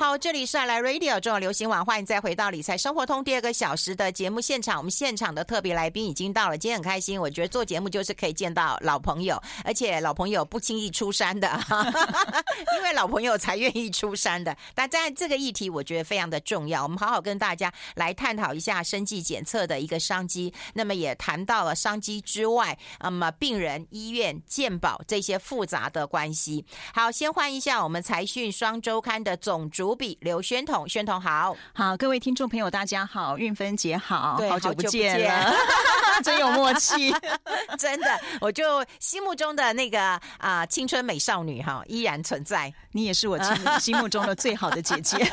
好，这里是爱来 Radio 中国流行网，欢迎再回到理财生活通第二个小时的节目现场。我们现场的特别来宾已经到了，今天很开心。我觉得做节目就是可以见到老朋友，而且老朋友不轻易出山的，因为老朋友才愿意出山的。但在这个议题，我觉得非常的重要。我们好好跟大家来探讨一下生计检测的一个商机，那么也谈到了商机之外，那么病人、医院、健保这些复杂的关系。好，先换一下我们财讯双周刊的总主。主笔刘宣统，宣统好，好，各位听众朋友，大家好，运芬姐好，好久不见了，真有默契，真的，我就心目中的那个啊、呃、青春美少女哈依然存在，你也是我心心目中的最好的姐姐。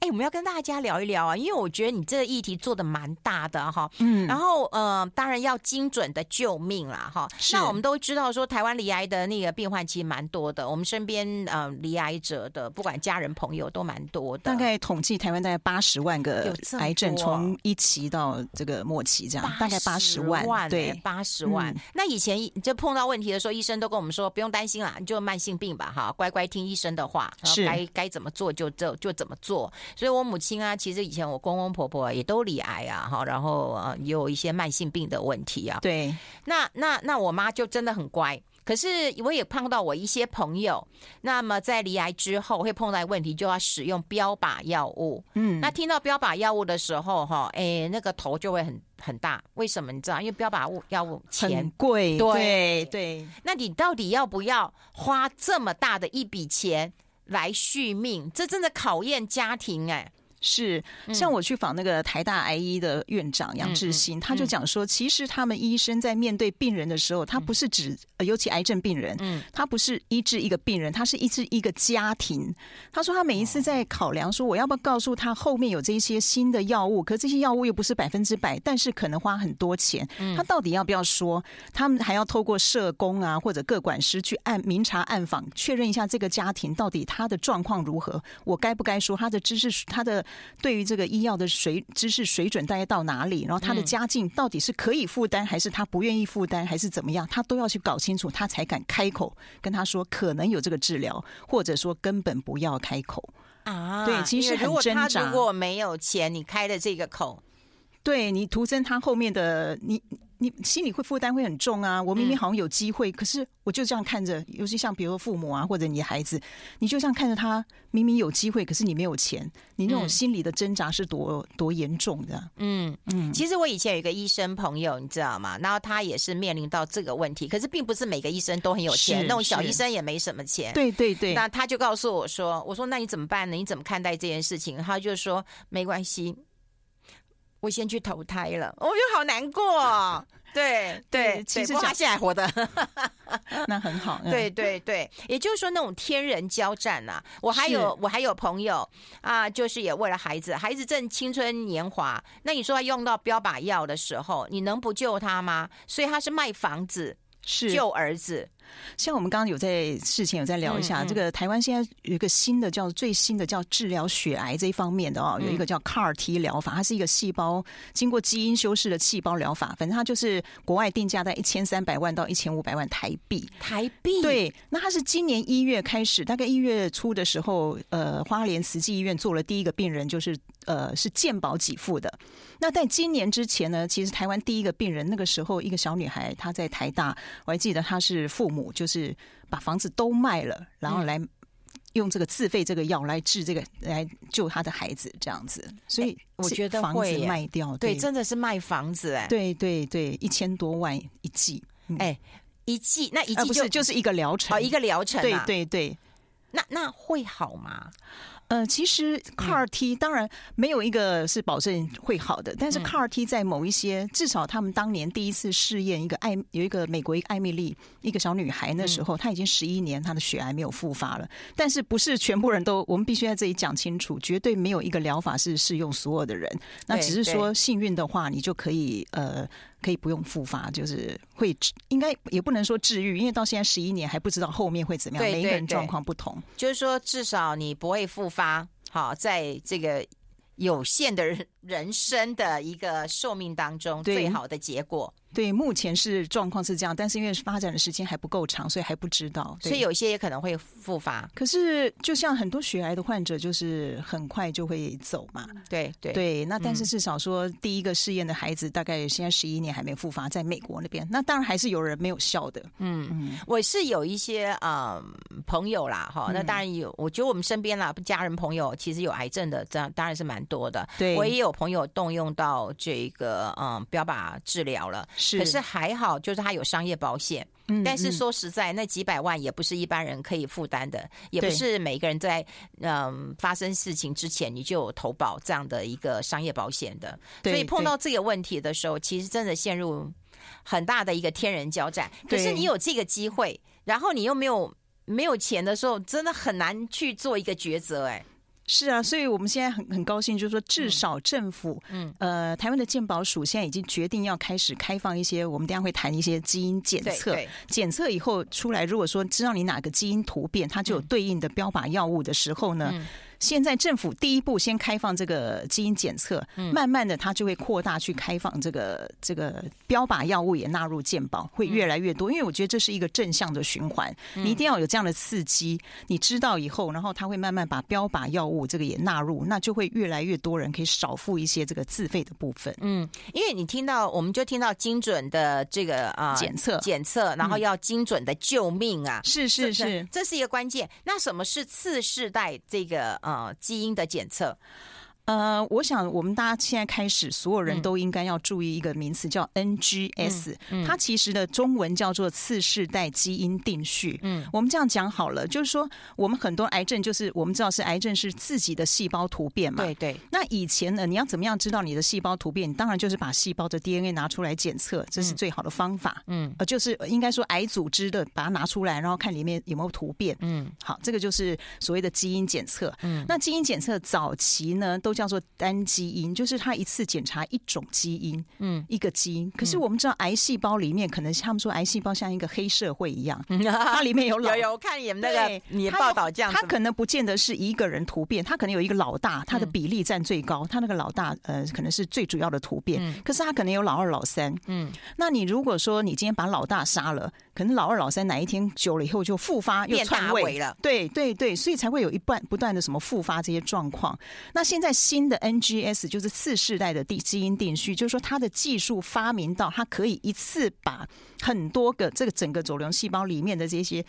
哎，我们要跟大家聊一聊啊，因为我觉得你这个议题做的蛮大的哈，嗯，然后呃，当然要精准的救命啦哈。那我们都知道说，台湾离癌的那个病患其实蛮多的，我们身边呃离癌者的，不管家人朋友都蛮多的。大概统计台湾大概八十万个癌症，从一期到这个末期这样，大概八十万，对，八十万。嗯、那以前就碰到问题的时候，医生都跟我们说不用担心啦，你就慢性病吧哈，乖乖听医生的话，是该该怎么做就就就怎么做。所以，我母亲啊，其实以前我公公婆婆也都罹癌啊，哈，然后呃，有一些慢性病的问题啊。对，那那那我妈就真的很乖。可是我也碰到我一些朋友，那么在离癌之后会碰到问题，就要使用标靶药物。嗯，那听到标靶药物的时候，哈，哎，那个头就会很很大。为什么你知道？因为标靶物药物钱很贵。对对，对，那你到底要不要花这么大的一笔钱？来续命，这真的考验家庭哎。是，像我去访那个台大癌医的院长杨志新，他就讲说，其实他们医生在面对病人的时候，他不是指，尤其癌症病人，嗯，他不是医治一个病人，他是医治一个家庭。他说他每一次在考量说，我要不要告诉他后面有这些新的药物，可是这些药物又不是百分之百，但是可能花很多钱，他到底要不要说？他们还要透过社工啊或者各管师去暗明察暗访，确认一下这个家庭到底他的状况如何，我该不该说他的知识，他的。对于这个医药的水知识水准大概到哪里，然后他的家境到底是可以负担，还是他不愿意负担，还是怎么样，他都要去搞清楚，他才敢开口跟他说可能有这个治疗，或者说根本不要开口啊。对，其实如果他。如果没有钱，你开的这个口，对你徒增他后面的你。你心里会负担会很重啊！我明明好像有机会，嗯、可是我就这样看着，尤其像比如说父母啊，或者你的孩子，你就这样看着他明明有机会，可是你没有钱，你那种心理的挣扎是多、嗯、多严重的。嗯嗯，其实我以前有一个医生朋友，你知道吗？然后他也是面临到这个问题，可是并不是每个医生都很有钱，那种小医生也没什么钱。对对对。那他就告诉我说：“我说那你怎么办呢？你怎么看待这件事情？”他就说：“没关系。”我先去投胎了，我就好难过。对对，其实他现在还活的，那很好。对对对，也就是说那种天人交战啊。我还有我还有朋友啊，就是也为了孩子，孩子正青春年华，那你说他用到标靶药的时候，你能不救他吗？所以他是卖房子是救儿子。像我们刚刚有在事前有在聊一下，嗯嗯、这个台湾现在有一个新的叫最新的叫治疗血癌这一方面的哦，有一个叫 CAR T 疗法，它是一个细胞经过基因修饰的细胞疗法，反正它就是国外定价在一千三百万到一千五百万台币。台币对，那它是今年一月开始，大概一月初的时候，呃，花莲慈济医院做了第一个病人，就是呃是健保给付的。那在今年之前呢，其实台湾第一个病人那个时候一个小女孩，她在台大，我还记得她是父母。母就是把房子都卖了，然后来用这个自费这个药来治这个，来救他的孩子，这样子。所以我觉得房子卖掉，对，真的是卖房子哎，对对对，一千多万一季，哎，一季那一季就是就是一个疗程，一个疗程，对对对，那那会好吗？呃，其实 CAR T 当然没有一个是保证会好的，但是 CAR T 在某一些，至少他们当年第一次试验一个艾有一个美国一个艾米丽一个小女孩那时候，她已经十一年她的血癌没有复发了，但是不是全部人都，我们必须在这里讲清楚，绝对没有一个疗法是适用所有的人，那只是说幸运的话，你就可以呃。可以不用复发，就是会应该也不能说治愈，因为到现在十一年还不知道后面会怎么样，每一个人状况不同。就是说，至少你不会复发。好，在这个有限的人人生的一个寿命当中最好的结果。对，目前是状况是这样，但是因为发展的时间还不够长，所以还不知道。所以有些也可能会复发。可是，就像很多血癌的患者，就是很快就会走嘛。对对对。那但是至少说，第一个试验的孩子大概现在十一年还没复发，在美国那边。那当然还是有人没有效的。嗯嗯，我是有一些呃朋友啦，哈，那当然有。我觉得我们身边啦，家人朋友其实有癌症的，这样当然是蛮多的。对，我也有朋友动用到这个嗯标靶治疗了。是，可是还好，就是他有商业保险。嗯，但是说实在，那几百万也不是一般人可以负担的，也不是每一个人在嗯发生事情之前你就有投保这样的一个商业保险的。所以碰到这个问题的时候，其实真的陷入很大的一个天人交战。可是你有这个机会，然后你又没有没有钱的时候，真的很难去做一个抉择。哎。是啊，所以我们现在很很高兴，就是说至少政府，嗯，嗯呃，台湾的健保署现在已经决定要开始开放一些，我们等下会谈一些基因检测，检测以后出来，如果说知道你哪个基因突变，它就有对应的标靶药物的时候呢。现在政府第一步先开放这个基因检测，慢慢的它就会扩大去开放这个这个标靶药物也纳入健保，会越来越多。因为我觉得这是一个正向的循环，你一定要有这样的刺激，你知道以后，然后它会慢慢把标靶药物这个也纳入，那就会越来越多人可以少付一些这个自费的部分。嗯，因为你听到我们就听到精准的这个啊检测检测，然后要精准的救命啊，是是是，这是一个关键。那什么是次世代这个？啊，基因的检测。呃，我想我们大家现在开始，所有人都应该要注意一个名词，叫 NGS。它其实的中文叫做次世代基因定序。嗯，我们这样讲好了，就是说我们很多癌症，就是我们知道是癌症是自己的细胞突变嘛。对对。那以前呢，你要怎么样知道你的细胞突变？你当然就是把细胞的 DNA 拿出来检测，这是最好的方法。嗯，呃，就是应该说癌组织的把它拿出来，然后看里面有没有突变。嗯，好，这个就是所谓的基因检测。嗯，那基因检测早期呢都。叫做单基因，就是他一次检查一种基因，嗯，一个基因。可是我们知道，癌细胞里面可能他们说，癌细胞像一个黑社会一样，它里面有老有有看你们那个你报道这样，它可能不见得是一个人突变，它可能有一个老大，它的比例占最高，它那个老大呃可能是最主要的突变。可是它可能有老二、老三，嗯，那你如果说你今天把老大杀了，可能老二、老三哪一天久了以后就复发又篡位了，对对对，所以才会有一半不断的什么复发这些状况。那现在。新的 NGS 就是次世代的地基因定序，就是说它的技术发明到它可以一次把很多个这个整个肿瘤细胞里面的这些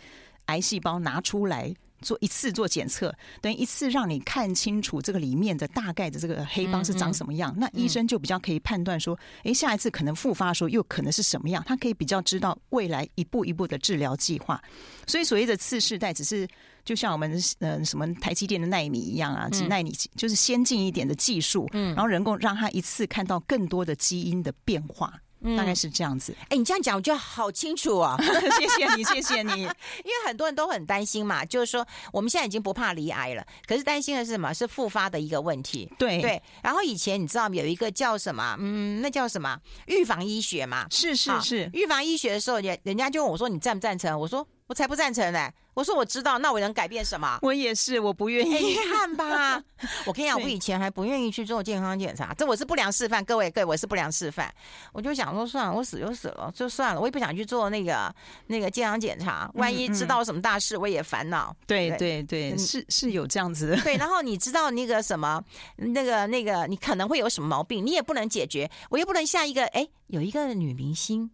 癌细胞拿出来做一次做检测，等于一次让你看清楚这个里面的大概的这个黑帮是长什么样，那医生就比较可以判断说，哎，下一次可能复发的时候又可能是什么样，他可以比较知道未来一步一步的治疗计划。所以所谓的次世代只是。就像我们呃什么台积电的奈米一样啊，几纳米就是先进一点的技术，嗯，然后能够让他一次看到更多的基因的变化，嗯，大概是这样子。哎，你这样讲我觉得好清楚哦，谢谢你，谢谢你。因为很多人都很担心嘛，就是说我们现在已经不怕离癌了，可是担心的是什么？是复发的一个问题。对对。然后以前你知道有一个叫什么？嗯，那叫什么？预防医学嘛。是是是。预防医学的时候，人人家就问我说：“你赞不赞成？”我说。我才不赞成呢！我说我知道，那我能改变什么？我也是，我不愿意。遗憾吧？我跟你讲，我以前还不愿意去做健康检查，这我是不良示范。各位，各位，我是不良示范。我就想说，算了，我死就死了，就算了，我也不想去做那个那个健康检查。万一知道什么大事，我也烦恼。对对对，是是有这样子的。对，然后你知道那个什么，那个那个，你可能会有什么毛病，你也不能解决。我又不能像一个哎，有一个女明星。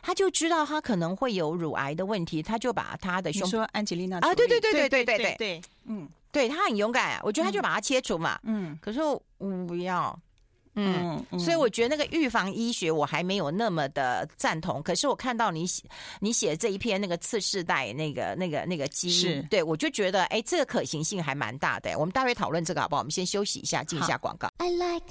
他就知道他可能会有乳癌的问题，他就把他的胸说安吉丽娜啊，对对对对对对对对，嗯，对他很勇敢，我觉得他就把它切除嘛，嗯，可是我不要，嗯，所以我觉得那个预防医学我还没有那么的赞同。可是我看到你写你写这一篇那个次世代那个那个那个基因，对我就觉得哎，这个可行性还蛮大的。我们待会讨论这个好不好？我们先休息一下，进一下广告。I like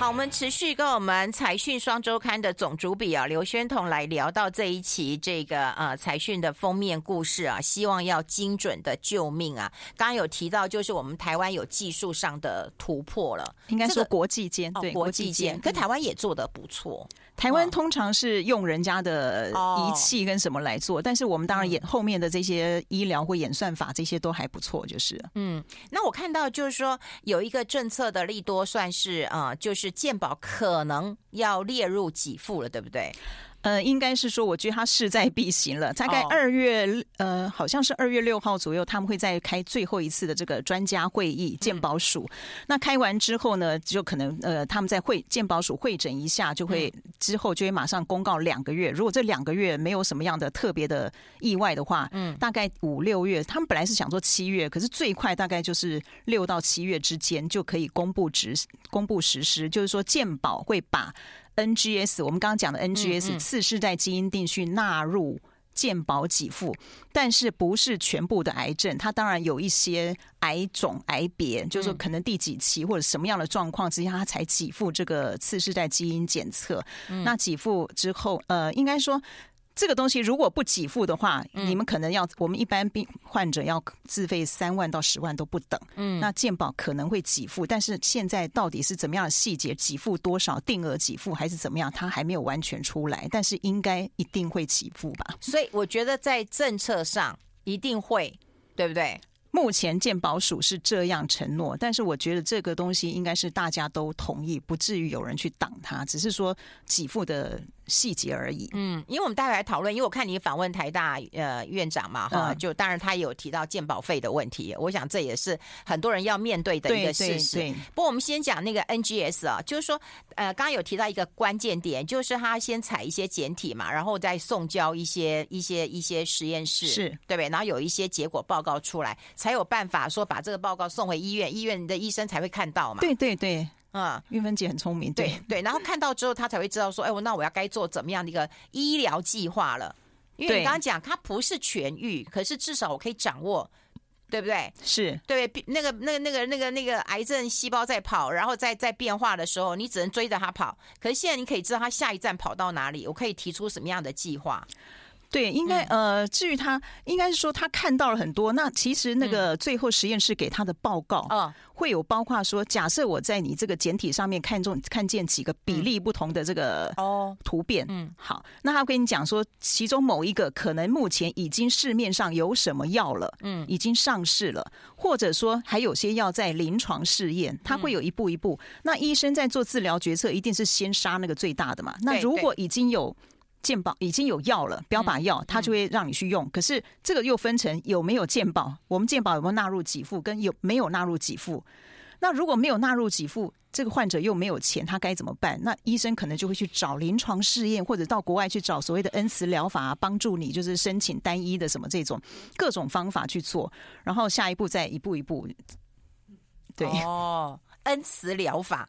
好，我们持续跟我们财讯双周刊的总主笔啊刘宣彤来聊到这一期这个呃财讯的封面故事啊，希望要精准的救命啊。刚刚有提到，就是我们台湾有技术上的突破了，应该说国际间、这个、对国际间，可台湾也做的不错。台湾通常是用人家的仪器跟什么来做，但是我们当然演后面的这些医疗或演算法这些都还不错，就是嗯。那我看到就是说有一个政策的利多，算是啊，就是。鉴宝可能要列入给付了，对不对？呃，应该是说，我觉得他势在必行了。大概二月，oh. 呃，好像是二月六号左右，他们会再开最后一次的这个专家会议，鉴宝署。嗯、那开完之后呢，就可能呃，他们在会鉴宝署会诊一下，就会、嗯、之后就会马上公告两个月。如果这两个月没有什么样的特别的意外的话，嗯，大概五六月，他们本来是想说七月，可是最快大概就是六到七月之间就可以公布执公布实施，就是说鉴宝会把。NGS，我们刚刚讲的 NGS 次世代基因定序纳入健保给付，但是不是全部的癌症，它当然有一些癌种、癌别，就是说可能第几期或者什么样的状况之下，它才给付这个次世代基因检测。那给付之后，呃，应该说。这个东西如果不给付的话，嗯、你们可能要我们一般病患者要自费三万到十万都不等。嗯，那健保可能会给付，但是现在到底是怎么样的细节，给付多少，定额给付还是怎么样，它还没有完全出来。但是应该一定会给付吧？所以我觉得在政策上一定会，对不对？目前健保署是这样承诺，但是我觉得这个东西应该是大家都同意，不至于有人去挡它，只是说给付的。细节而已。嗯，因为我们待会来讨论，因为我看你访问台大呃院长嘛，哈、嗯，就当然他也有提到鉴保费的问题，我想这也是很多人要面对的一个事实。对对对，不过我们先讲那个 NGS 啊，就是说呃，刚刚有提到一个关键点，就是他先采一些简体嘛，然后再送交一些一些一些实验室，是对不对？然后有一些结果报告出来，才有办法说把这个报告送回医院，医院的医生才会看到嘛。对对对。啊，玉芬姐很聪明，对对，对，然后看到之后，她才会知道说，哎，我那我要该做怎么样的一个医疗计划了。因为你刚刚讲，它不是痊愈，可是至少我可以掌握，对不对？是对，那个那个那个那个那个癌症细胞在跑，然后在在变化的时候，你只能追着它跑。可是现在你可以知道它下一站跑到哪里，我可以提出什么样的计划。对，应该呃，至于他，应该是说他看到了很多。那其实那个最后实验室给他的报告，啊，会有包括说，假设我在你这个简体上面看中看见几个比例不同的这个哦突变，嗯，好，那他会跟你讲说，其中某一个可能目前已经市面上有什么药了，嗯，已经上市了，或者说还有些药在临床试验，他会有一步一步。那医生在做治疗决策，一定是先杀那个最大的嘛？那如果已经有。健保已经有药了，标靶药，他就会让你去用。可是这个又分成有没有健保，我们健保有没有纳入给付，跟有没有纳入给付。那如果没有纳入给付，这个患者又没有钱，他该怎么办？那医生可能就会去找临床试验，或者到国外去找所谓的恩慈疗法，帮助你就是申请单一的什么这种各种方法去做。然后下一步再一步一步。对哦，恩慈疗法。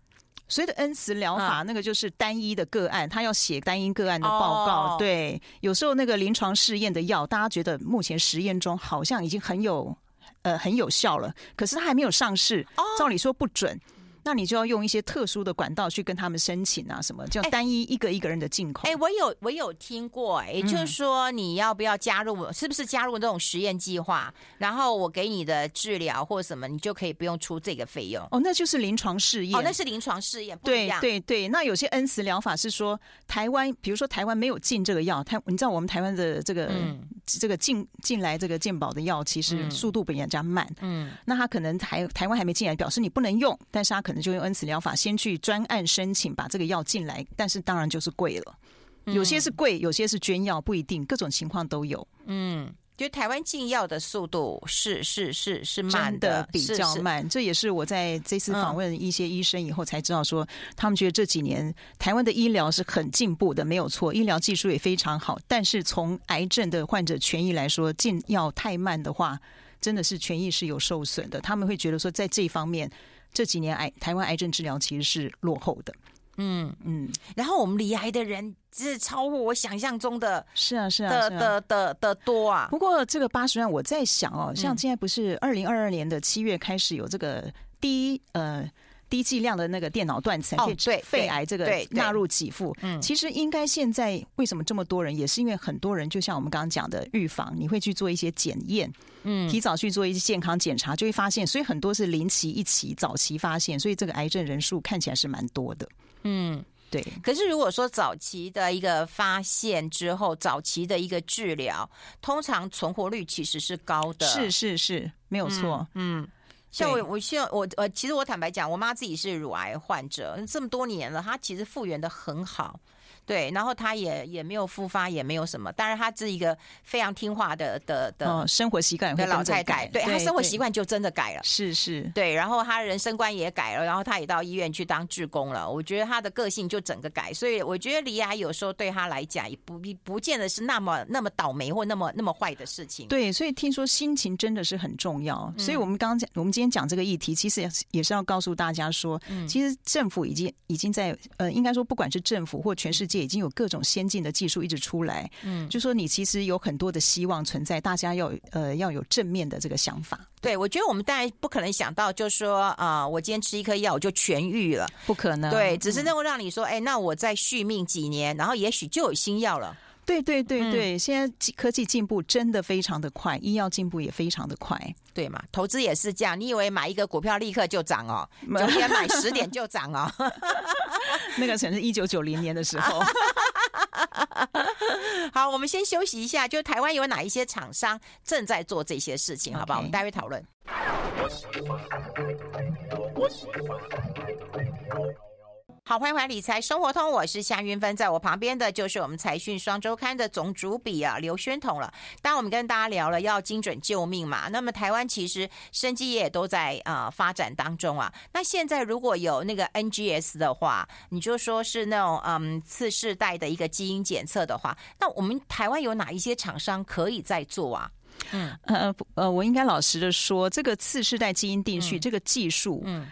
所谓的恩慈疗法，那个就是单一的个案，他要写单一个案的报告。对，有时候那个临床试验的药，大家觉得目前实验中好像已经很有呃很有效了，可是它还没有上市，照理说不准。那你就要用一些特殊的管道去跟他们申请啊，什么叫单一一个一个人的进口？哎、欸欸，我有我有听过、欸，哎、嗯，就是说你要不要加入？是不是加入这种实验计划？然后我给你的治疗或什么，你就可以不用出这个费用。哦，那就是临床试验。哦，那是临床试验，对对对。那有些恩慈疗法是说台湾，比如说台湾没有进这个药，台你知道我们台湾的这个、嗯、这个进进来这个健保的药，其实速度比人家慢。嗯，那他可能台台湾还没进来，表示你不能用，但是他可。可能就用恩慈疗法先去专案申请，把这个药进来，但是当然就是贵了。有些是贵，有些是捐药，不一定，各种情况都有。嗯，觉得台湾进药的速度是是是是慢的，的比较慢。这也是我在这次访问一些医生以后才知道说，说他们觉得这几年台湾的医疗是很进步的，没有错，医疗技术也非常好。但是从癌症的患者权益来说，进药太慢的话，真的是权益是有受损的。他们会觉得说，在这一方面。这几年癌台湾癌症治疗其实是落后的，嗯嗯，然后我们罹癌的人是超乎我想象中的，是啊是啊的的的的多啊。不过这个八十万，我在想哦，像现在不是二零二二年的七月开始有这个第一呃低剂量的那个电脑断层，哦，对，肺癌这个纳入给付。嗯，其实应该现在为什么这么多人，也是因为很多人就像我们刚刚讲的预防，你会去做一些检验，嗯，提早去做一些健康检查，就会发现，所以很多是临期一起早期发现，所以这个癌症人数看起来是蛮多的。嗯，对。可是如果说早期的一个发现之后，早期的一个治疗，通常存活率其实是高的。是是是，没有错。嗯。嗯像我，我希望我呃，其实我坦白讲，我妈自己是乳癌患者，这么多年了，她其实复原得很好。对，然后他也也没有复发，也没有什么。当然，他是一个非常听话的的的、哦、生活习惯的老太太。对，他生活习惯就真的改了。是是。对，然后他人生观也改了，然后他也到医院去当志工了。我觉得他的个性就整个改，所以我觉得罹癌有时候对他来讲也不不见得是那么那么倒霉或那么那么坏的事情。对，所以听说心情真的是很重要。所以我们刚刚讲，我们今天讲这个议题，其实也是要告诉大家说，其实政府已经已经在呃，应该说不管是政府或全世界，已经有各种。先进的技术一直出来，嗯，就说你其实有很多的希望存在，大家要呃要有正面的这个想法。对，我觉得我们当然不可能想到，就是说啊、呃，我今天吃一颗药我就痊愈了，不可能。对，只是能够让你说，哎，那我再续命几年，然后也许就有新药了。对对对对，嗯、现在科技进步真的非常的快，医药进步也非常的快，对嘛？投资也是这样，你以为买一个股票立刻就涨哦？九点买十点就涨哦？那个曾是一九九零年的时候。好，我们先休息一下。就台湾有哪一些厂商正在做这些事情？好不好.我们待会讨论。好，欢迎回来理财生活通，我是夏云芬，在我旁边的就是我们财讯双周刊的总主笔啊刘宣统了。当然，我们跟大家聊了要精准救命嘛，那么台湾其实生技业也都在啊、呃、发展当中啊。那现在如果有那个 NGS 的话，你就说是那种嗯次世代的一个基因检测的话，那我们台湾有哪一些厂商可以在做啊？嗯呃呃，我应该老实的说，这个次世代基因定序、嗯、这个技术，嗯。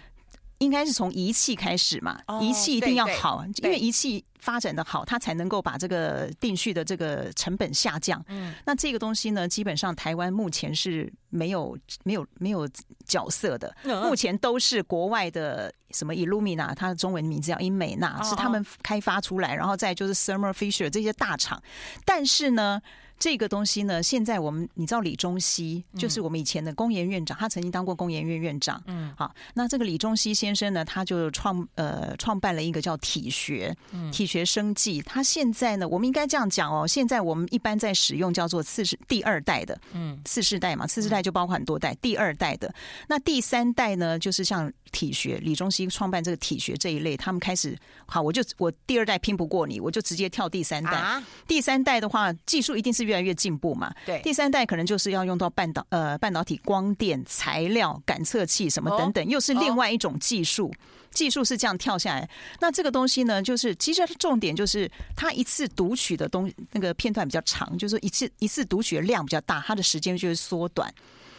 应该是从仪器开始嘛，仪器一定要好，因为仪器发展的好，它才能够把这个定序的这个成本下降。嗯，那这个东西呢，基本上台湾目前是没有没有没有角色的，目前都是国外的什么 Illumina，它的中文名字叫英美纳，是他们开发出来，然后再就是 Thermo Fisher 这些大厂，但是呢。这个东西呢，现在我们你知道李中熙，就是我们以前的工研院长，他曾经当过工研院院长。嗯，好，那这个李中熙先生呢，他就创呃创办了一个叫体学，体学生计。他现在呢，我们应该这样讲哦，现在我们一般在使用叫做次世第二代的，嗯，次世代嘛，次世代就包括很多代，第二代的，那第三代呢，就是像。体学，李中熙创办这个体学这一类，他们开始好，我就我第二代拼不过你，我就直接跳第三代。啊、第三代的话，技术一定是越来越进步嘛。对，第三代可能就是要用到半导呃半导体、光电、材料、感测器什么等等，哦、又是另外一种技术。哦、技术是这样跳下来，那这个东西呢，就是其实重点就是它一次读取的东那个片段比较长，就是一次一次读取的量比较大，它的时间就会缩短。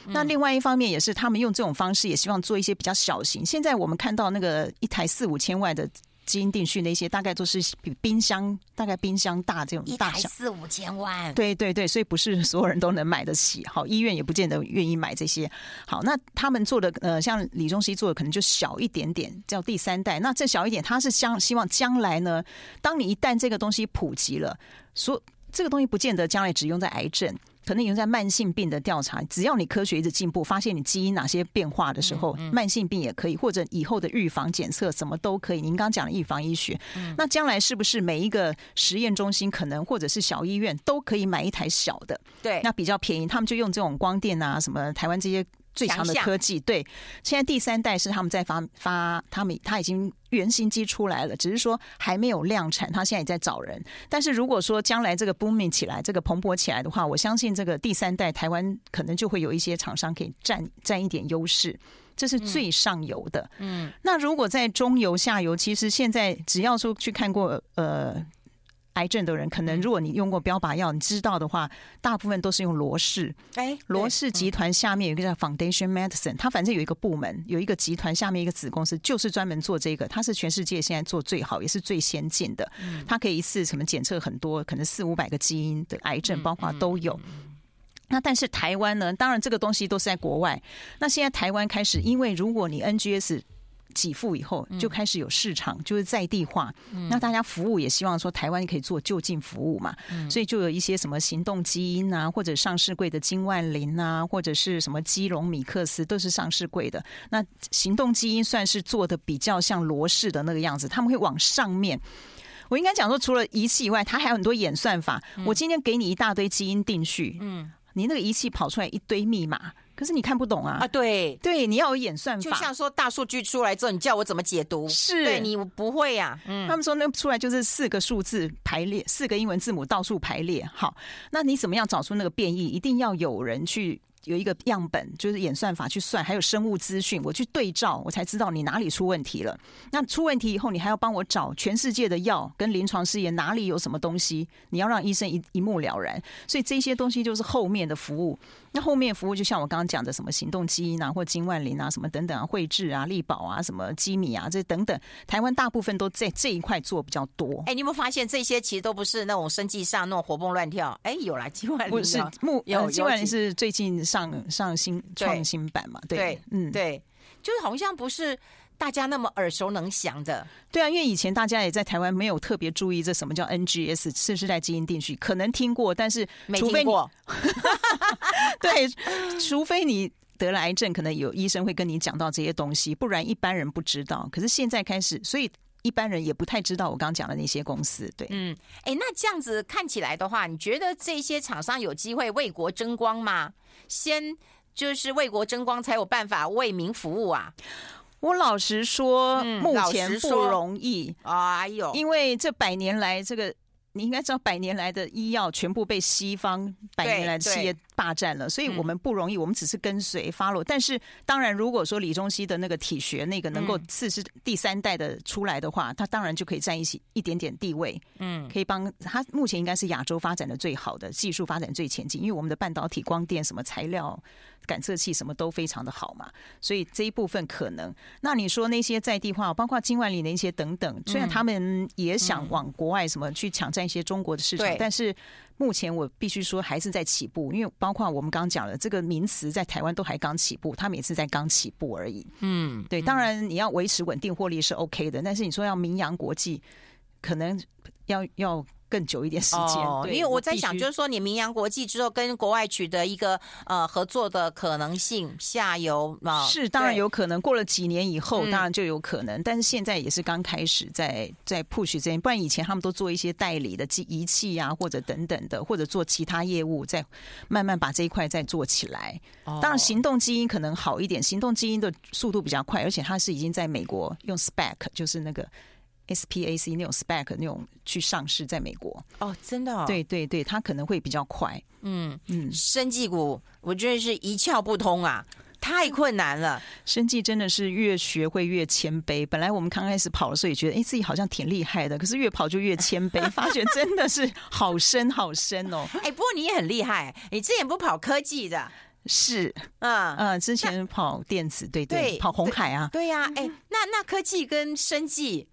那另外一方面也是，他们用这种方式也希望做一些比较小型。现在我们看到那个一台四五千万的基因定序，那些大概都是比冰箱大概冰箱大这种大小，四五千万。对对对，所以不是所有人都能买得起。好，医院也不见得愿意买这些。好，那他们做的呃，像李中熙做的可能就小一点点，叫第三代。那这小一点，他是将希望将来呢，当你一旦这个东西普及了，所这个东西不见得将来只用在癌症。可能用在慢性病的调查，只要你科学一直进步，发现你基因哪些变化的时候，嗯嗯、慢性病也可以，或者以后的预防检测什么都可以。您刚刚讲的预防医学，嗯、那将来是不是每一个实验中心可能或者是小医院都可以买一台小的？对，那比较便宜，他们就用这种光电啊，什么台湾这些。最强的科技，对，现在第三代是他们在发发，他们他已经原型机出来了，只是说还没有量产，他现在也在找人。但是如果说将来这个 booming 起来，这个蓬勃起来的话，我相信这个第三代台湾可能就会有一些厂商可以占占一点优势，这是最上游的。嗯，那如果在中游、下游，其实现在只要说去看过，呃。癌症的人，可能如果你用过标靶药，你知道的话，大部分都是用罗氏。哎，罗氏集团下面有一个叫 Foundation Medicine，它反正有一个部门，有一个集团下面一个子公司，就是专门做这个。它是全世界现在做最好，也是最先进的。它可以一次什么检测很多，可能四五百个基因的癌症，包括都有。那但是台湾呢？当然这个东西都是在国外。那现在台湾开始，因为如果你 NGS 给付以后，就开始有市场，就是在地化。那大家服务也希望说台湾可以做就近服务嘛，所以就有一些什么行动基因啊，或者上市柜的金万林啊，或者是什么基隆米克斯，都是上市柜的。那行动基因算是做的比较像罗氏的那个样子，他们会往上面。我应该讲说，除了仪器以外，它还有很多演算法。我今天给你一大堆基因定序，嗯，你那个仪器跑出来一堆密码。可是你看不懂啊！啊，对对，你要有演算法。就像说大数据出来之后，你叫我怎么解读？是，对你不会呀、啊。嗯，他们说那出来就是四个数字排列，四个英文字母倒数排列。好，那你怎么样找出那个变异？一定要有人去。有一个样本，就是演算法去算，还有生物资讯，我去对照，我才知道你哪里出问题了。那出问题以后，你还要帮我找全世界的药跟临床试验哪里有什么东西，你要让医生一一目了然。所以这些东西就是后面的服务。那后面服务就像我刚刚讲的，什么行动基因啊，或金万林啊，什么等等啊，汇智啊、力宝啊，什么基米啊，这等等，台湾大部分都在这一块做比较多。哎，你有没有发现这些其实都不是那种生计上那种活蹦乱跳？哎，有啦，金万林不是木有，金万林是最近上上新创新版嘛？对，对嗯，对，就是好像不是。大家那么耳熟能详的，对啊，因为以前大家也在台湾没有特别注意这什么叫 NGS 次世代基因定序，可能听过，但是除非你没听过，对，除非你得了癌症，可能有医生会跟你讲到这些东西，不然一般人不知道。可是现在开始，所以一般人也不太知道我刚刚讲的那些公司。对，嗯，哎，那这样子看起来的话，你觉得这些厂商有机会为国争光吗？先就是为国争光，才有办法为民服务啊。我老实说，目前不容易。哎呦，因为这百年来，这个你应该知道，百年来的医药全部被西方百年来的企业霸占了，所以我们不容易。我们只是跟随 follow。但是，当然，如果说李宗熙的那个体学那个能够次是第三代的出来的话，他当然就可以占一起一点点地位。嗯，可以帮他目前应该是亚洲发展的最好的技术发展最前进，因为我们的半导体、光电什么材料。感测器什么都非常的好嘛，所以这一部分可能。那你说那些在地化，包括金万里的一些等等，虽然他们也想往国外什么去抢占一些中国的市场，但是目前我必须说还是在起步，因为包括我们刚刚讲的这个名词在台湾都还刚起步，他们也是在刚起步而已。嗯，对，当然你要维持稳定获利是 OK 的，但是你说要名扬国际，可能要要。更久一点时间，哦，因为我在想，就是说你名扬国际之后，跟国外取得一个呃合作的可能性，下游啊，是当然有可能。过了几年以后，当然就有可能，嗯、但是现在也是刚开始在在 push 这边，不然以前他们都做一些代理的机仪器啊，或者等等的，或者做其他业务，再慢慢把这一块再做起来。当然，行动基因可能好一点，行动基因的速度比较快，而且它是已经在美国用 spec，就是那个。SPAC 那种 spec 那种去上市在美国哦，真的、哦，对对对，它可能会比较快。嗯嗯，生技股我觉得是一窍不通啊，太困难了。生技真的是越学会越谦卑。本来我们刚开始跑的时候也觉得，哎，自己好像挺厉害的，可是越跑就越谦卑，发觉真的是好深好深哦。哎，不过你也很厉害，你之前不跑科技的？是，嗯嗯，之前跑电子，对对，对，跑红海啊，对呀、啊。哎，那那科技跟生技。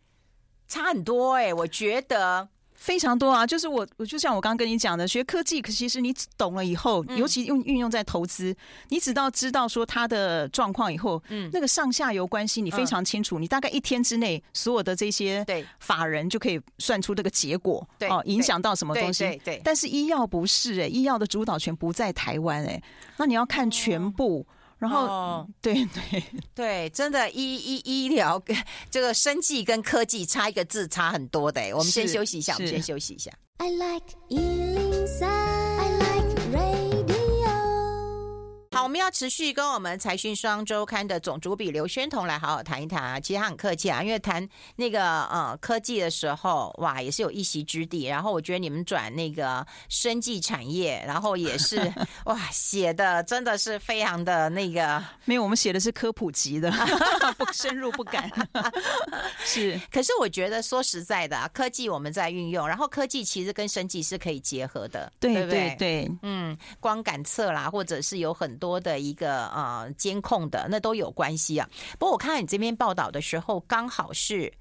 差很多哎、欸，我觉得非常多啊。就是我，我就像我刚刚跟你讲的，学科技，可其实你懂了以后，嗯、尤其用运用在投资，你只要知道说它的状况以后，嗯，那个上下游关系你非常清楚，嗯、你大概一天之内，所有的这些对法人就可以算出这个结果，对哦，影响到什么东西？对，对，对，但是医药不是哎、欸，医药的主导权不在台湾哎、欸，那你要看全部。哦然后，哦、对对对，真的医医医疗跟这个生计跟科技差一个字差很多的。我们先休息一下，我们先休息一下。I like 好，我们要持续跟我们财讯双周刊的总主笔刘宣彤来好好谈一谈啊。其实他很客气啊，因为谈那个呃科技的时候，哇，也是有一席之地。然后我觉得你们转那个生技产业，然后也是 哇，写的真的是非常的那个。没有，我们写的是科普级的，不深入不敢。是，可是我觉得说实在的啊，科技我们在运用，然后科技其实跟生技是可以结合的，对对对，对，嗯，光感测啦，或者是有很多。多的一个呃监控的那都有关系啊。不过我看到你这边报道的时候，刚好是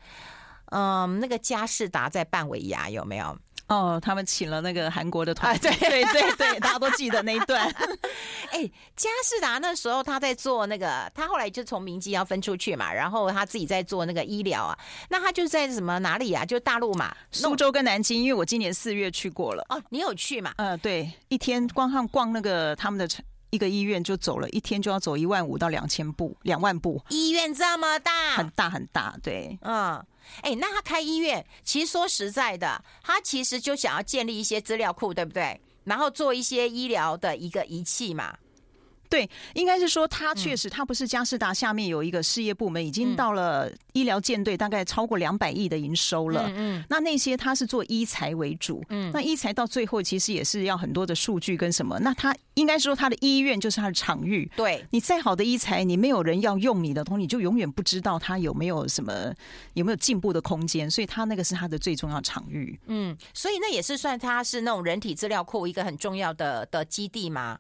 嗯、呃、那个佳士达在办尾牙有没有？哦，他们请了那个韩国的团队，啊、对对对对，大家都记得那一段。哎，佳士达那时候他在做那个，他后来就从明基要分出去嘛，然后他自己在做那个医疗啊。那他就在什么哪里啊？就大陆嘛，苏州跟南京。因为我今年四月去过了。哦，你有去嘛？呃，对，一天光看逛那个他们的一个医院就走了一天，就要走一万五到两千步，两万步。医院这么大，很大很大，对，嗯。哎，那他开医院，其实说实在的，他其实就想要建立一些资料库，对不对？然后做一些医疗的一个仪器嘛。对，应该是说他确实，他不是佳士达下面有一个事业部门，已经到了医疗舰队，大概超过两百亿的营收了。嗯，那那些他是做医材为主，嗯，那医材到最后其实也是要很多的数据跟什么。那他应该说他的医院就是他的场域。对，你再好的医材，你没有人要用你的东西，你就永远不知道他有没有什么有没有进步的空间。所以他那个是他的最重要场域。嗯，所以那也是算他是那种人体资料库一个很重要的的基地吗？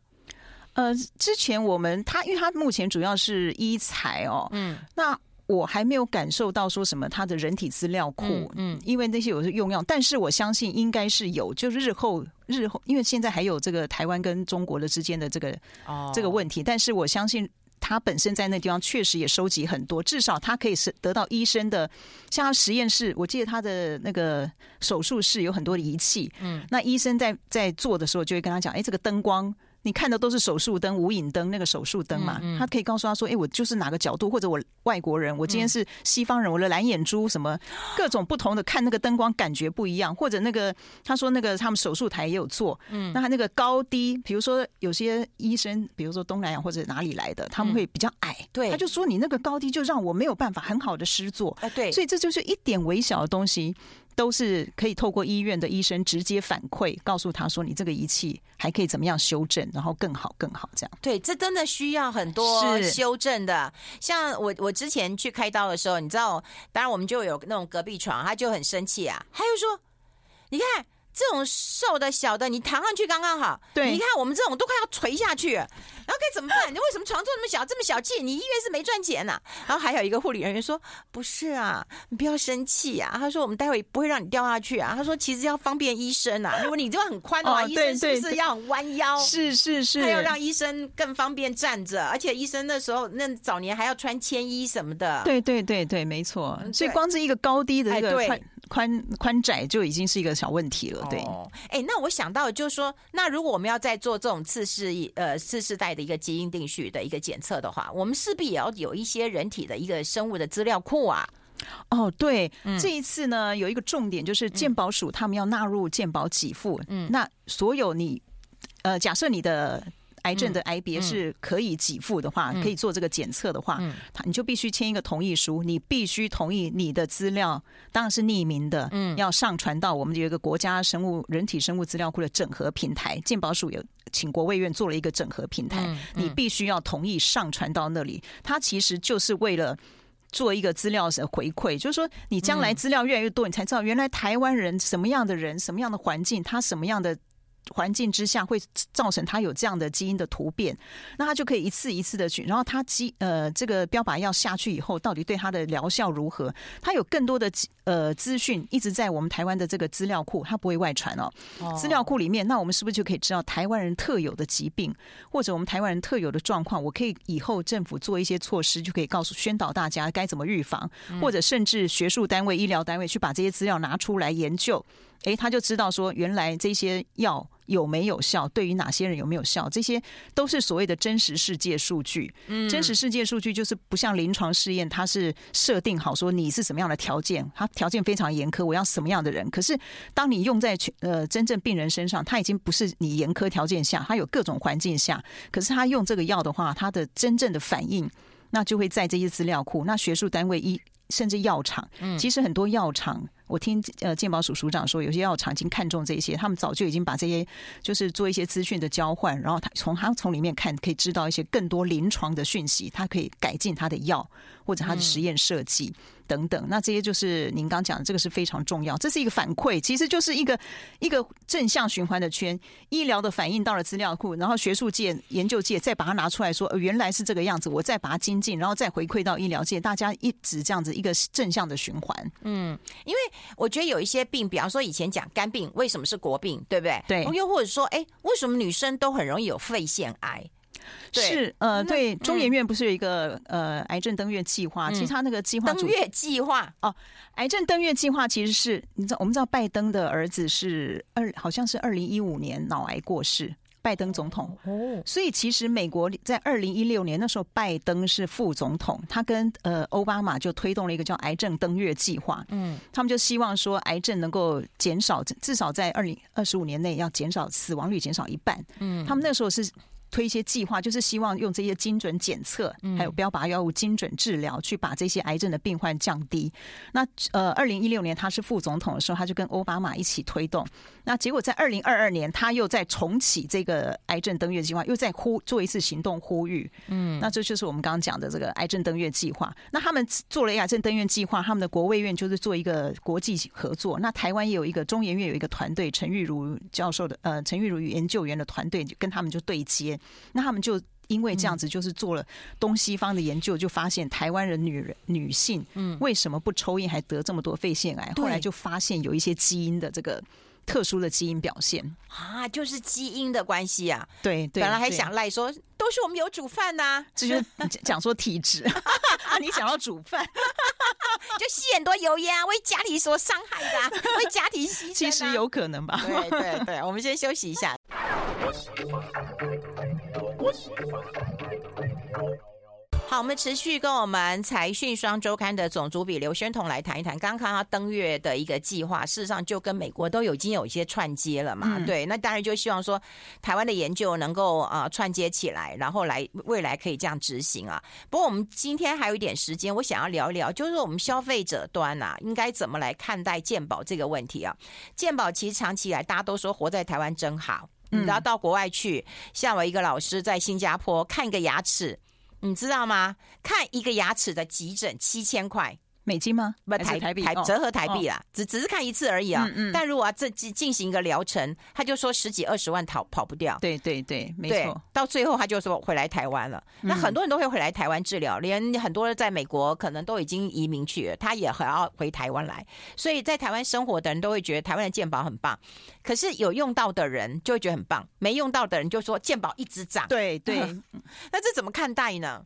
呃，之前我们他，因为他目前主要是医材哦，嗯，那我还没有感受到说什么他的人体资料库，嗯，嗯，因为那些有是用药，但是我相信应该是有，就日后日后，因为现在还有这个台湾跟中国的之间的这个哦。这个问题，但是我相信他本身在那地方确实也收集很多，至少他可以是得到医生的，像他实验室，我记得他的那个手术室有很多的仪器，嗯，那医生在在做的时候就会跟他讲，哎，这个灯光。你看的都是手术灯、无影灯，那个手术灯嘛，他可以告诉他说：“哎，我就是哪个角度，或者我外国人，我今天是西方人，我的蓝眼珠什么各种不同的，看那个灯光感觉不一样。或者那个他说那个他们手术台也有做，嗯，那他那个高低，比如说有些医生，比如说东南亚或者哪里来的，他们会比较矮，对，他就说你那个高低就让我没有办法很好的施作，哎，对，所以这就是一点微小的东西。”都是可以透过医院的医生直接反馈，告诉他说，你这个仪器还可以怎么样修正，然后更好更好这样。对，这真的需要很多修正的。像我我之前去开刀的时候，你知道，当然我们就有那种隔壁床，他就很生气啊，他就说，你看。这种瘦的小的，你躺上去刚刚好。对，你看我们这种都快要垂下去，然后该怎么办？你为什么床做那么小，这么小气？你医院是没赚钱呐、啊？然后还有一个护理人员说：“不是啊，你不要生气啊。”他说：“我们待会不会让你掉下去啊。”他说：“其实要方便医生啊，如果你这样很宽的话，哦、医生是不是要很弯腰？是是是，他要让医生更方便站着，而且医生那时候那早年还要穿铅衣什么的。对对对对，没错。所以光是一个高低的一个宽。宽宽窄就已经是一个小问题了，对。哎、哦，那我想到就是说，那如果我们要再做这种次世呃次世代的一个基因定序的一个检测的话，我们势必也要有一些人体的一个生物的资料库啊。哦，对，嗯、这一次呢有一个重点就是健保署他们要纳入健保给付，嗯，那所有你呃假设你的。癌症的癌别是可以给付的话，可以做这个检测的话，他你就必须签一个同意书，你必须同意你的资料当然是匿名的，嗯，要上传到我们有一个国家生物人体生物资料库的整合平台，健保署有请国卫院做了一个整合平台，你必须要同意上传到那里，它其实就是为了做一个资料的回馈，就是说你将来资料越来越多，你才知道原来台湾人什么样的人，什么样的环境，他什么样的。环境之下会造成它有这样的基因的突变，那它就可以一次一次的去，然后它基呃这个标靶药下去以后，到底对它的疗效如何？它有更多的呃资讯一直在我们台湾的这个资料库，它不会外传哦。资料库里面，那我们是不是就可以知道台湾人特有的疾病，或者我们台湾人特有的状况？我可以以后政府做一些措施，就可以告诉宣导大家该怎么预防，或者甚至学术单位、医疗单位去把这些资料拿出来研究。诶，他就知道说，原来这些药有没有效，对于哪些人有没有效，这些都是所谓的真实世界数据。嗯，真实世界数据就是不像临床试验，它是设定好说你是什么样的条件，它条件非常严苛，我要什么样的人。可是当你用在呃真正病人身上，它已经不是你严苛条件下，它有各种环境下，可是他用这个药的话，他的真正的反应，那就会在这些资料库，那学术单位一甚至药厂，其实很多药厂。我听呃健保署署长说，有些药厂已经看中这些，他们早就已经把这些就是做一些资讯的交换，然后他从他从里面看，可以知道一些更多临床的讯息，他可以改进他的药或者他的实验设计。嗯等等，那这些就是您刚讲的，这个是非常重要，这是一个反馈，其实就是一个一个正向循环的圈。医疗的反应到了资料库，然后学术界、研究界再把它拿出来说，呃，原来是这个样子，我再把它精进，然后再回馈到医疗界，大家一直这样子一个正向的循环。嗯，因为我觉得有一些病，比方说以前讲肝病，为什么是国病，对不对？对。又或者说，哎，为什么女生都很容易有肺腺癌？是呃，对，中研院不是有一个呃癌症登月计划？其实他那个计划登月计划哦，癌症登月计划其实是你知道，我们知道拜登的儿子是二，好像是二零一五年脑癌过世。拜登总统哦，所以其实美国在二零一六年那时候，拜登是副总统，他跟呃奥巴马就推动了一个叫癌症登月计划。嗯，他们就希望说癌症能够减少，至少在二零二十五年内要减少死亡率减少一半。嗯，他们那时候是。推一些计划，就是希望用这些精准检测，还有标靶药物精准治疗，去把这些癌症的病患降低。那呃，二零一六年他是副总统的时候，他就跟奥巴马一起推动。那结果在二零二二年，他又在重启这个癌症登月计划，又在呼做一次行动呼吁。嗯，那这就是我们刚刚讲的这个癌症登月计划。那他们做了癌症登月计划，他们的国卫院就是做一个国际合作。那台湾也有一个中研院有一个团队，陈玉如教授的呃陈玉如研究员的团队，跟他们就对接。那他们就因为这样子，就是做了东西方的研究，就发现台湾人女人女性，嗯，为什么不抽烟还得这么多肺腺癌？后来就发现有一些基因的这个特殊的基因表现啊，就是基因的关系啊。对，对，本来还想赖说都是我们有煮饭呐，这就讲说体质啊，你想要煮饭，就吸很多油烟啊，为家里所伤害的，啊，为家庭牺牲，其实有可能吧？对对对，我们先休息一下。好，我们持续跟我们财讯双周刊的总主笔刘宣彤来谈一谈。刚刚看他登月的一个计划，事实上就跟美国都有已经有一些串接了嘛。嗯、对，那当然就希望说台湾的研究能够啊、呃、串接起来，然后来未来可以这样执行啊。不过我们今天还有一点时间，我想要聊一聊，就是我们消费者端啊，应该怎么来看待健保这个问题啊？健保其实长期以来大家都说活在台湾真好。然后到国外去，像我一个老师在新加坡看一个牙齿，你知道吗？看一个牙齿的急诊七千块。美金吗？不，台台币，折合台币啦，只只是看一次而已啊。嗯嗯。但如果要这进进行一个疗程，他就说十几二十万逃跑不掉。对对对，没错。到最后他就说回来台湾了。那很多人都会回来台湾治疗，连很多人在美国可能都已经移民去了，他也还要回台湾来。所以在台湾生活的人都会觉得台湾的健保很棒，可是有用到的人就会觉得很棒，没用到的人就说健保一直涨。对对，那这怎么看待呢？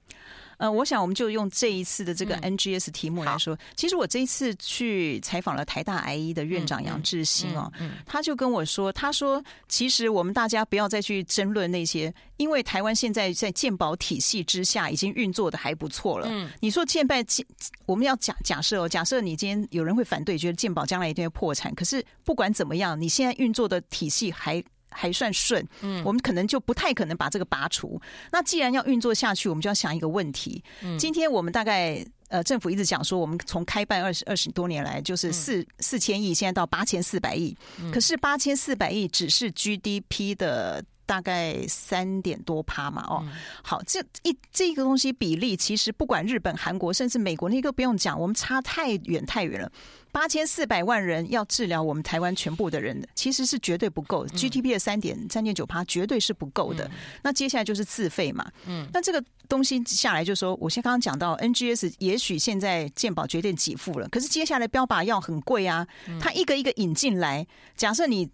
呃，我想我们就用这一次的这个 NGS 题目来说，嗯、其实我这一次去采访了台大癌医的院长杨志新哦，嗯嗯嗯、他就跟我说，他说其实我们大家不要再去争论那些，因为台湾现在在健保体系之下已经运作的还不错了。嗯，你说现在健，我们要假假设哦，假设你今天有人会反对，觉得健保将来一定会破产，可是不管怎么样，你现在运作的体系还。还算顺，嗯，我们可能就不太可能把这个拔除。那既然要运作下去，我们就要想一个问题。嗯，今天我们大概呃，政府一直讲说，我们从开办二十二十多年来，就是四四千亿，现在到八千四百亿。可是八千四百亿只是 GDP 的大概三点多趴嘛？哦，好，这一这个东西比例，其实不管日本、韩国，甚至美国，那个不用讲，我们差太远太远了。八千四百万人要治疗我们台湾全部的人，其实是绝对不够。GDP 的三点三点九趴绝对是不够的。嗯、那接下来就是自费嘛。嗯，那这个东西下来就说，我先刚刚讲到 NGS，也许现在健保决定给付了，可是接下来标靶药很贵啊。它一个一个引进来，假设你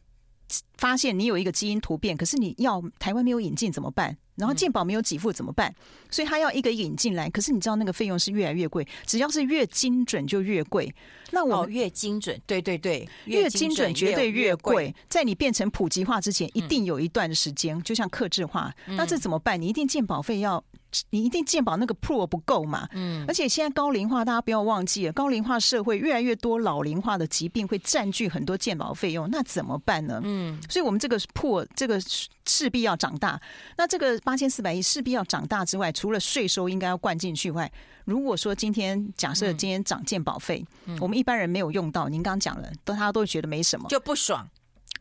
发现你有一个基因突变，可是你要台湾没有引进怎么办？然后健保没有给付怎么办？所以他要一个引进来，可是你知道那个费用是越来越贵，只要是越精准就越贵。那我、越精准，对对对，越精准绝对越贵。在你变成普及化之前，一定有一段时间，就像克制化。那这怎么办？你一定健保费要。你一定健保那个 PRO 不够嘛？嗯，而且现在高龄化，大家不要忘记了，高龄化社会越来越多老龄化的疾病会占据很多健保费用，那怎么办呢？嗯，所以我们这个 PRO 这个势必要长大。那这个八千四百亿势必要长大之外，除了税收应该要灌进去外，如果说今天假设今天涨健保费，嗯、我们一般人没有用到，您刚刚讲了，都大家都觉得没什么，就不爽。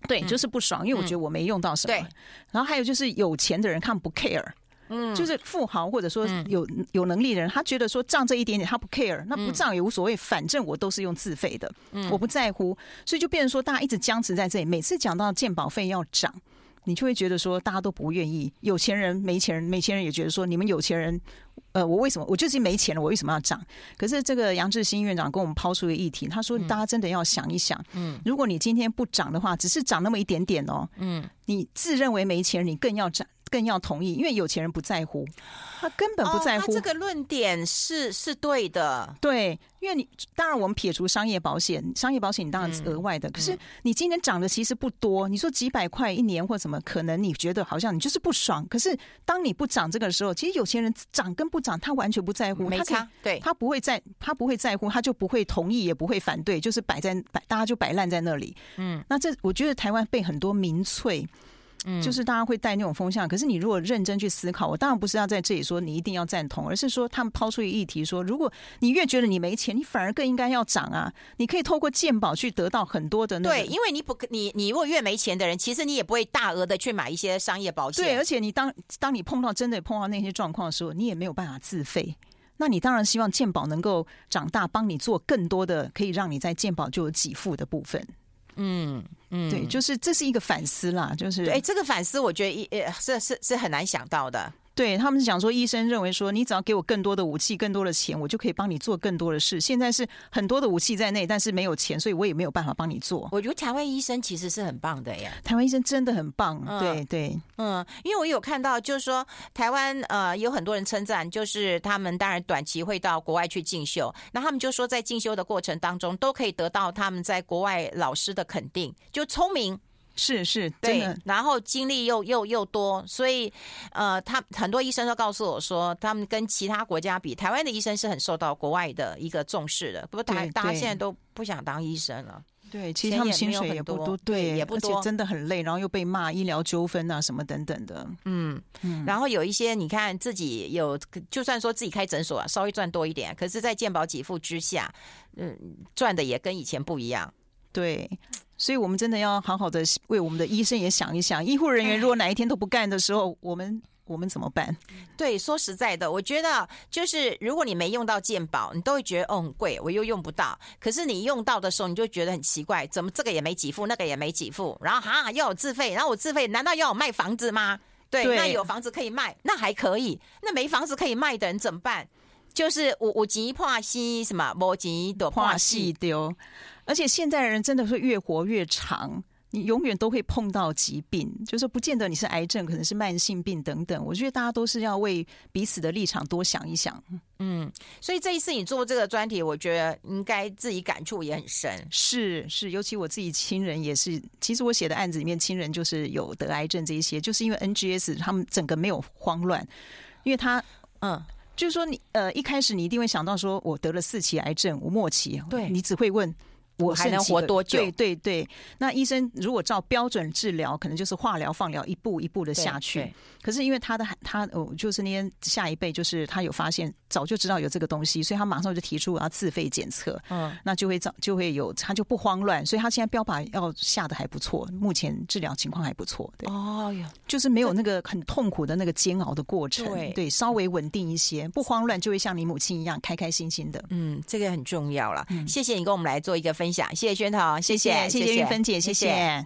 对，就是不爽，因为我觉得我没用到什么。然后还有就是有钱的人他们不 care。嗯，就是富豪或者说有有能力的人，他觉得说涨这一点点他不 care，那不涨也无所谓，反正我都是用自费的，我不在乎，所以就变成说大家一直僵持在这里。每次讲到健保费要涨，你就会觉得说大家都不愿意。有钱人、没钱人、没钱人也觉得说你们有钱人，呃，我为什么我就是没钱了，我为什么要涨？可是这个杨志新院长跟我们抛出一个议题，他说大家真的要想一想，嗯，如果你今天不涨的话，只是涨那么一点点哦，嗯，你自认为没钱，你更要涨。更要同意，因为有钱人不在乎，他根本不在乎。哦、这个论点是是对的，对，因为你当然我们撇除商业保险，商业保险你当然是额外的，嗯、可是你今年涨的其实不多。你说几百块一年或什么，可能你觉得好像你就是不爽。可是当你不涨这个的时候，其实有钱人涨跟不涨，他完全不在乎，没差，对，他不会在，他不会在乎，他就不会同意，也不会反对，就是摆在摆，大家就摆烂在那里。嗯，那这我觉得台湾被很多民粹。嗯，就是大家会带那种风向，可是你如果认真去思考，我当然不是要在这里说你一定要赞同，而是说他们抛出一个议题说，如果你越觉得你没钱，你反而更应该要涨啊！你可以透过健保去得到很多的那个。对，因为你不你你如果越没钱的人，其实你也不会大额的去买一些商业保险。对，而且你当当你碰到真的碰到那些状况的时候，你也没有办法自费。那你当然希望健保能够长大，帮你做更多的可以让你在健保就有给付的部分。嗯嗯，对，就是这是一个反思啦，就是哎，这个反思我觉得一呃是是是很难想到的。对，他们是讲说，医生认为说，你只要给我更多的武器、更多的钱，我就可以帮你做更多的事。现在是很多的武器在内，但是没有钱，所以我也没有办法帮你做。我觉得台湾医生其实是很棒的呀，台湾医生真的很棒。嗯、对对，嗯，因为我有看到，就是说台湾呃有很多人称赞，就是他们当然短期会到国外去进修，那他们就说在进修的过程当中都可以得到他们在国外老师的肯定，就聪明。是是，对。然后经历又又又多，所以呃，他很多医生都告诉我说，他们跟其他国家比，台湾的医生是很受到国外的一个重视的。不过台大家现在都不想当医生了。对，其实他们薪水也不多，对，也不多，而且真的很累，然后又被骂医疗纠纷啊什么等等的。嗯嗯，然后有一些你看自己有，就算说自己开诊所啊，稍微赚多一点，可是，在健保给付之下，嗯，赚的也跟以前不一样。对。所以，我们真的要好好的为我们的医生也想一想。医护人员如果哪一天都不干的时候，我们我们怎么办？对，说实在的，我觉得就是如果你没用到健保，你都会觉得哦很贵，我又用不到。可是你用到的时候，你就觉得很奇怪，怎么这个也没给付，那个也没给付，然后哈要有自费，然后我自费，难道要我卖房子吗？对，对那有房子可以卖，那还可以。那没房子可以卖的人怎么办？就是我我急怕西什么，我急的怕西丢。而且现在的人真的是越活越长，你永远都会碰到疾病，就是不见得你是癌症，可能是慢性病等等。我觉得大家都是要为彼此的立场多想一想。嗯，所以这一次你做这个专题，我觉得应该自己感触也很深。是是，尤其我自己亲人也是。其实我写的案子里面，亲人就是有得癌症这一些，就是因为 NGS 他们整个没有慌乱，因为他嗯，就是说你呃一开始你一定会想到说我得了四期癌症，我末期，对你只会问。我还能活多久？对对对，那医生如果照标准治疗，可能就是化疗、放疗，一步一步的下去。可是因为他的他哦，就是那天下一辈，就是他有发现，早就知道有这个东西，所以他马上就提出我要自费检测。嗯，那就会早就会有，他就不慌乱，所以他现在标靶要下的还不错，目前治疗情况还不错。对，哦哟，就是没有那个很痛苦的那个煎熬的过程。对，对，稍微稳定一些，不慌乱，就会像你母亲一样开开心心的。嗯，这个很重要了。谢谢你跟我们来做一个分。分享，谢谢宣彤，谢谢，谢谢玉芬姐，谢谢。谢谢。